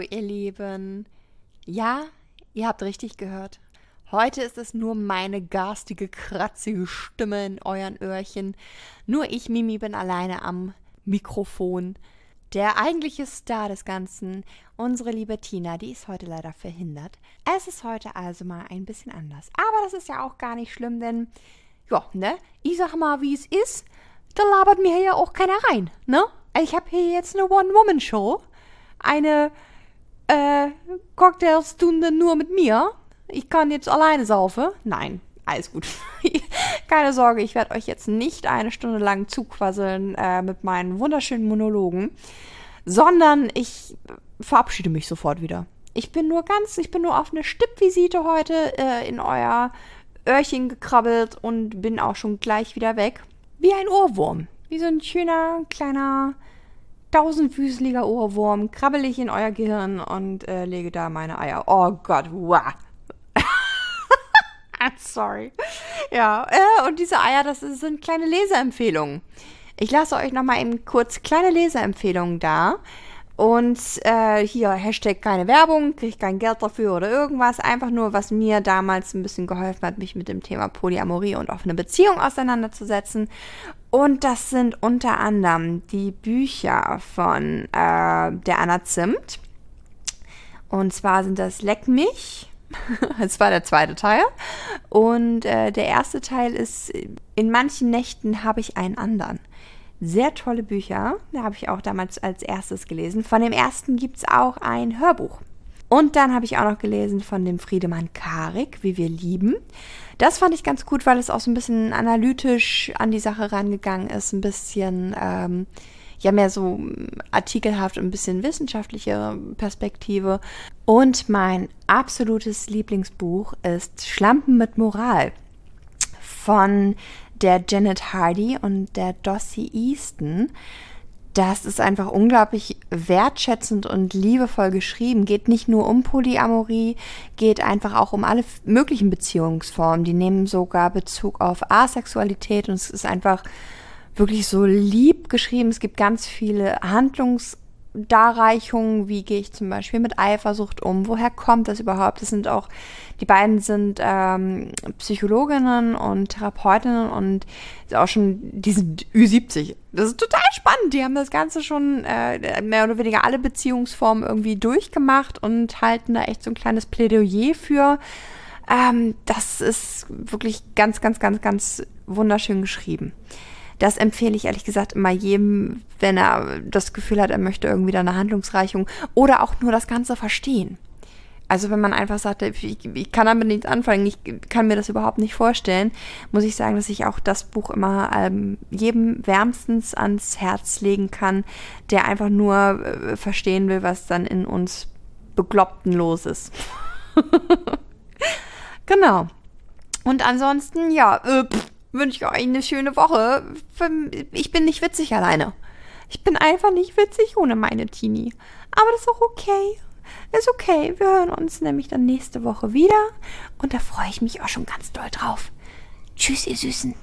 Lieben. Ja, ihr habt richtig gehört. Heute ist es nur meine garstige, kratzige Stimme in euren Öhrchen. Nur ich, Mimi, bin alleine am Mikrofon. Der eigentliche Star des Ganzen, unsere liebe Tina, die ist heute leider verhindert. Es ist heute also mal ein bisschen anders. Aber das ist ja auch gar nicht schlimm, denn, ja, ne? Ich sag mal, wie es ist. Da labert mir ja auch keiner rein, ne? Ich habe hier jetzt eine One-Woman-Show. Eine, äh, Cocktailstunde nur mit mir. Ich kann jetzt alleine saufen. Nein, alles gut. Keine Sorge, ich werde euch jetzt nicht eine Stunde lang zuquasseln äh, mit meinen wunderschönen Monologen, sondern ich verabschiede mich sofort wieder. Ich bin nur ganz, ich bin nur auf eine Stippvisite heute äh, in euer Öhrchen gekrabbelt und bin auch schon gleich wieder weg. Wie ein Ohrwurm. Wie so ein schöner, kleiner, tausendfüßliger Ohrwurm krabbel ich in euer Gehirn und äh, lege da meine Eier. Oh Gott, wow. I'm sorry. Ja, äh, und diese Eier, das sind kleine Leseempfehlungen. Ich lasse euch nochmal eben kurz kleine Leseempfehlungen da. Und äh, hier Hashtag keine Werbung, kriege ich kein Geld dafür oder irgendwas. Einfach nur, was mir damals ein bisschen geholfen hat, mich mit dem Thema Polyamorie und offene Beziehung auseinanderzusetzen. Und das sind unter anderem die Bücher von äh, der Anna Zimt. Und zwar sind das Leck mich. Das war der zweite Teil. Und äh, der erste Teil ist, in manchen Nächten habe ich einen anderen. Sehr tolle Bücher. Da habe ich auch damals als erstes gelesen. Von dem ersten gibt es auch ein Hörbuch. Und dann habe ich auch noch gelesen von dem Friedemann Karik, Wie wir lieben. Das fand ich ganz gut, weil es auch so ein bisschen analytisch an die Sache rangegangen ist. Ein bisschen, ähm, ja, mehr so artikelhaft, ein bisschen wissenschaftliche Perspektive. Und mein absolutes Lieblingsbuch ist Schlampen mit Moral von der Janet Hardy und der Dossie Easton. Das ist einfach unglaublich wertschätzend und liebevoll geschrieben. Geht nicht nur um Polyamorie, geht einfach auch um alle möglichen Beziehungsformen. Die nehmen sogar Bezug auf Asexualität und es ist einfach wirklich so lieb geschrieben. Es gibt ganz viele Handlungs- Darreichungen, wie gehe ich zum Beispiel mit Eifersucht um, woher kommt das überhaupt? Das sind auch, die beiden sind ähm, Psychologinnen und Therapeutinnen und auch schon, die sind Ü70. Das ist total spannend. Die haben das Ganze schon äh, mehr oder weniger alle Beziehungsformen irgendwie durchgemacht und halten da echt so ein kleines Plädoyer für. Ähm, das ist wirklich ganz, ganz, ganz, ganz wunderschön geschrieben. Das empfehle ich ehrlich gesagt immer jedem, wenn er das Gefühl hat, er möchte irgendwie da eine Handlungsreichung oder auch nur das Ganze verstehen. Also wenn man einfach sagt, ich, ich kann damit nichts anfangen, ich kann mir das überhaupt nicht vorstellen, muss ich sagen, dass ich auch das Buch immer ähm, jedem wärmstens ans Herz legen kann, der einfach nur äh, verstehen will, was dann in uns Bekloppten los ist. genau. Und ansonsten, ja, äh, pff, wünsche ich euch eine schöne Woche. Ich bin nicht witzig alleine. Ich bin einfach nicht witzig ohne meine Teenie. Aber das ist auch okay. Ist okay. Wir hören uns nämlich dann nächste Woche wieder. Und da freue ich mich auch schon ganz doll drauf. Tschüss, ihr Süßen.